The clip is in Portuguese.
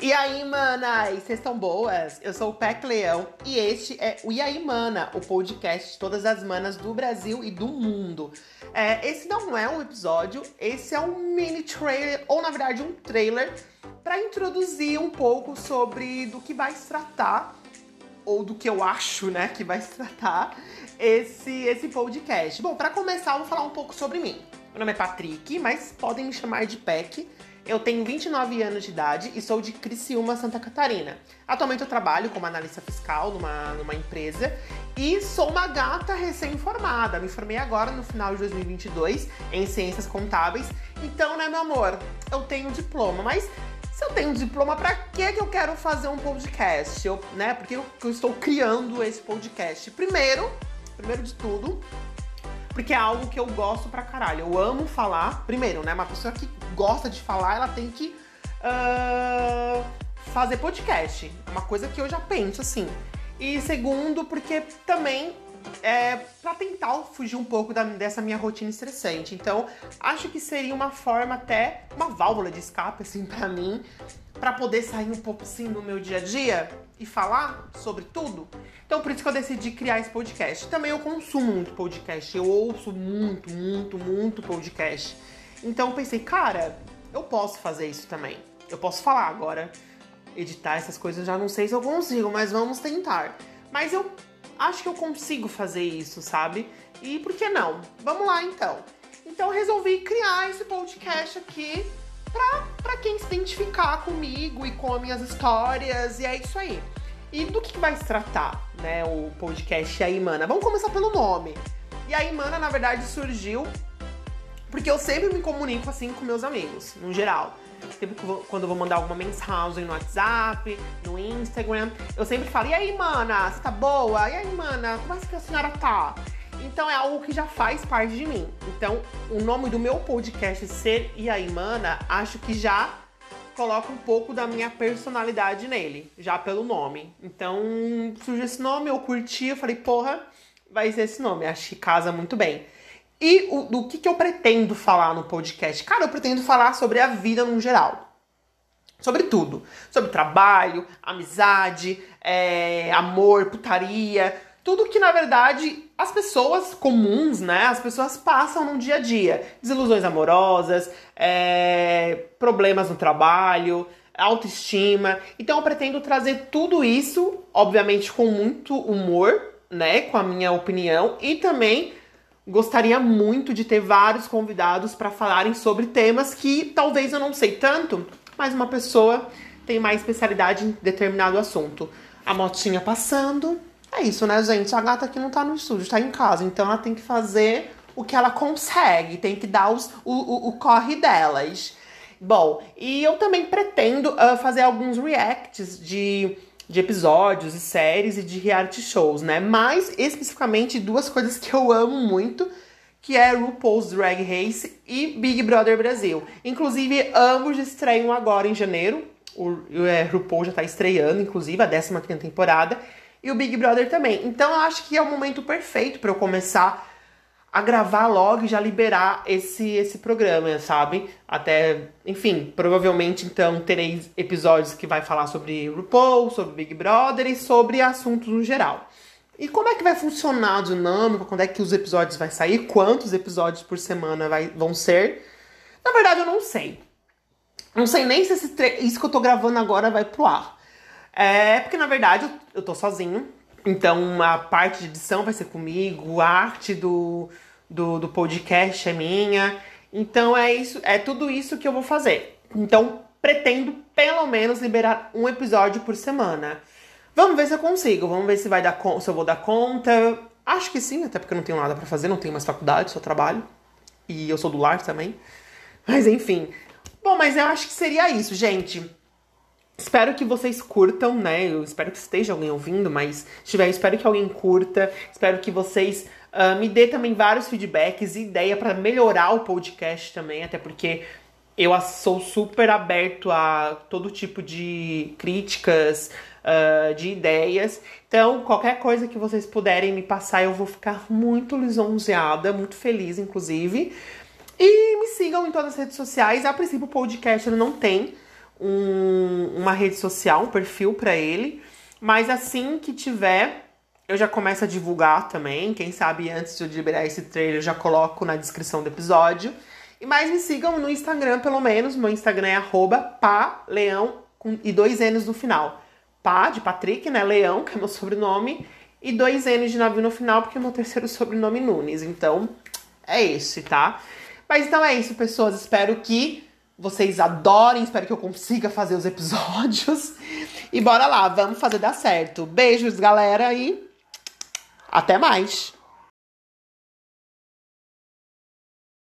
E aí, manas, vocês estão boas? Eu sou o Peck Leão e este é o E aí, mana, o podcast de todas as manas do Brasil e do mundo. É, esse não é um episódio, esse é um mini trailer, ou na verdade um trailer, para introduzir um pouco sobre do que vai se tratar, ou do que eu acho, né, que vai se tratar esse, esse podcast. Bom, para começar, eu vou falar um pouco sobre mim. Meu nome é Patrick, mas podem me chamar de Peck. Eu tenho 29 anos de idade e sou de Criciúma, Santa Catarina. Atualmente eu trabalho como analista fiscal numa, numa empresa e sou uma gata recém-formada. Me formei agora no final de 2022 em ciências contábeis. Então, né, meu amor, eu tenho diploma, mas se eu tenho diploma, para que que eu quero fazer um podcast? Eu, né, porque eu, eu estou criando esse podcast. Primeiro, primeiro de tudo, porque é algo que eu gosto pra caralho. Eu amo falar. Primeiro, né? Uma pessoa que gosta de falar, ela tem que uh, fazer podcast. É uma coisa que eu já penso assim. E segundo, porque também é para tentar fugir um pouco da, dessa minha rotina estressante. Então, acho que seria uma forma até uma válvula de escape assim para mim, para poder sair um pouco assim do meu dia a dia e falar sobre tudo. Então, por isso que eu decidi criar esse podcast. Também eu consumo muito podcast, eu ouço muito, muito, muito podcast. Então, pensei, cara, eu posso fazer isso também. Eu posso falar agora, editar essas coisas, já não sei se eu consigo, mas vamos tentar. Mas eu acho que eu consigo fazer isso, sabe? E por que não? Vamos lá então. Então, resolvi criar esse podcast aqui pra, pra quem se identificar comigo e com as minhas histórias, e é isso aí. E do que, vai se tratar, né, o podcast A Imana? Vamos começar pelo nome. E a Imana, na verdade, surgiu porque eu sempre me comunico assim com meus amigos, no geral. Sempre quando eu vou mandar alguma mensagem no WhatsApp, no Instagram, eu sempre falo: E aí, mana, você tá boa? E aí, mana, como é que a senhora tá? Então é algo que já faz parte de mim. Então, o nome do meu podcast ser E aí, mana, acho que já coloca um pouco da minha personalidade nele, já pelo nome. Então, surgiu esse nome, eu curti, eu falei, porra, vai ser esse nome. Acho que casa muito bem. E o, do que, que eu pretendo falar no podcast? Cara, eu pretendo falar sobre a vida no geral. Sobre tudo. Sobre trabalho, amizade, é, amor, putaria, tudo que na verdade as pessoas comuns, né, as pessoas passam no dia a dia, desilusões amorosas, é, problemas no trabalho, autoestima. Então eu pretendo trazer tudo isso, obviamente com muito humor, né, com a minha opinião e também gostaria muito de ter vários convidados para falarem sobre temas que talvez eu não sei tanto, mas uma pessoa tem mais especialidade em determinado assunto. A motinha passando, é isso, né, gente? A gata aqui não tá no estúdio, tá em casa. Então ela tem que fazer o que ela consegue, tem que dar os, o, o, o corre delas. Bom, e eu também pretendo uh, fazer alguns reacts de, de episódios e séries e de reality shows, né? Mais especificamente duas coisas que eu amo muito, que é RuPaul's Drag Race e Big Brother Brasil. Inclusive, ambos estreiam agora em janeiro. O, o é, RuPaul já tá estreando, inclusive, a 15 temporada e o Big Brother também. Então eu acho que é o momento perfeito para eu começar a gravar logo e já liberar esse esse programa, sabe? Até, enfim, provavelmente então terei episódios que vai falar sobre RuPaul, sobre Big Brother e sobre assuntos no geral. E como é que vai funcionar a dinâmica? Quando é que os episódios vai sair? Quantos episódios por semana vai, vão ser? Na verdade, eu não sei. Não sei nem se esse isso que eu tô gravando agora vai pro ar. É porque, na verdade, eu, eu tô sozinho. Então, a parte de edição vai ser comigo, a arte do, do, do podcast é minha. Então, é isso, é tudo isso que eu vou fazer. Então, pretendo pelo menos liberar um episódio por semana. Vamos ver se eu consigo, vamos ver se vai dar se eu vou dar conta. Acho que sim, até porque eu não tenho nada para fazer, não tenho mais faculdade, só trabalho. E eu sou do lar também. Mas enfim. Bom, mas eu acho que seria isso, gente. Espero que vocês curtam, né? Eu espero que esteja alguém ouvindo, mas se tiver, espero que alguém curta. Espero que vocês uh, me dê também vários feedbacks e ideia para melhorar o podcast também, até porque eu sou super aberto a todo tipo de críticas, uh, de ideias. Então, qualquer coisa que vocês puderem me passar, eu vou ficar muito lisonjeada, muito feliz, inclusive. E me sigam em todas as redes sociais. A princípio, o podcast não tem um, uma rede social, um perfil para ele. Mas assim que tiver, eu já começo a divulgar também. Quem sabe antes de eu liberar esse trailer, eu já coloco na descrição do episódio. E mais me sigam no Instagram, pelo menos. Meu Instagram é paleão e dois N's no final. Pá, de Patrick, né? Leão, que é meu sobrenome. E dois N's de navio no final, porque é meu terceiro sobrenome Nunes. Então, é esse, tá? Mas então é isso, pessoas. Espero que vocês adorem, espero que eu consiga fazer os episódios. E bora lá, vamos fazer dar certo. Beijos, galera, e até mais!